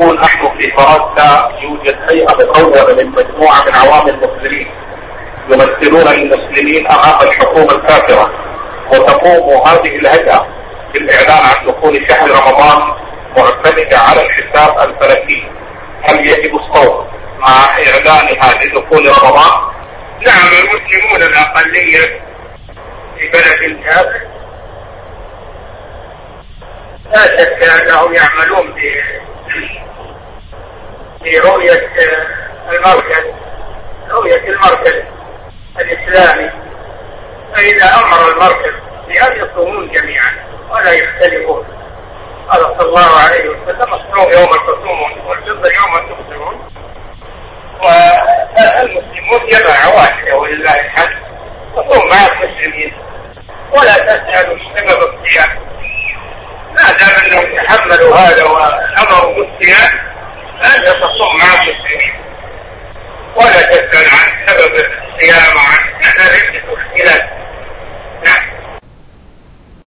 يقول نحن في فرنسا يوجد هيئة مكونة من مجموعة من عوام المسلمين. يمثلون المسلمين أمام الحكومة الكافرة. وتقوم هذه الهيئة بالإعلان عن دخول شهر رمضان معتمدة على الحساب الفلكي. هل يجب الصوم مع إعلانها لدخول رمضان؟ نعم المسلمون الأقلية في بلد كافر لا شك أنهم يعملون في رؤية المركز رؤية المركز الإسلامي. فإذا أمر المركز بأن يصومون جميعا ولا يختلفون قال صلى الله عليه وسلم الصوم يوم تصومون والفطر يوم تفطرون. والمسلمون جماعة واحدة ولله الحمد تصوم مع المسلمين ولا تسألوا سبب الصيام. ما دام أنهم تحملوا هذا وأمروا بالصيام 在哪